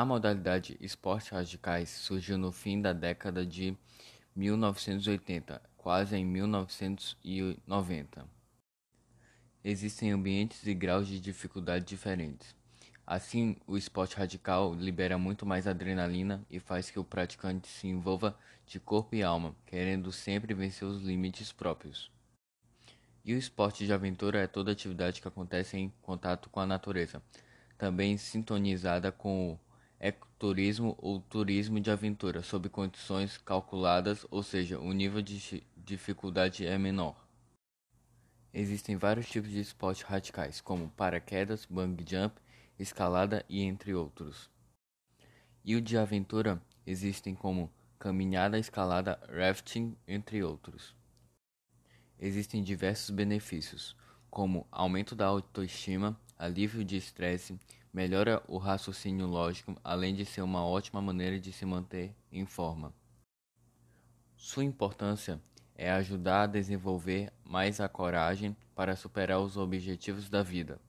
A modalidade esportes radicais surgiu no fim da década de 1980, quase em 1990. Existem ambientes e graus de dificuldade diferentes. Assim, o esporte radical libera muito mais adrenalina e faz que o praticante se envolva de corpo e alma, querendo sempre vencer os limites próprios. E o esporte de aventura é toda atividade que acontece em contato com a natureza, também sintonizada com o ecoturismo ou turismo de aventura, sob condições calculadas, ou seja, o nível de dificuldade é menor. Existem vários tipos de esportes radicais, como paraquedas, bungee jump escalada e entre outros. E o de aventura existem como caminhada, escalada, rafting, entre outros. Existem diversos benefícios, como aumento da autoestima, alívio de estresse, melhora o raciocínio lógico, além de ser uma ótima maneira de se manter em forma. Sua importância é ajudar a desenvolver mais a coragem para superar os objetivos da vida.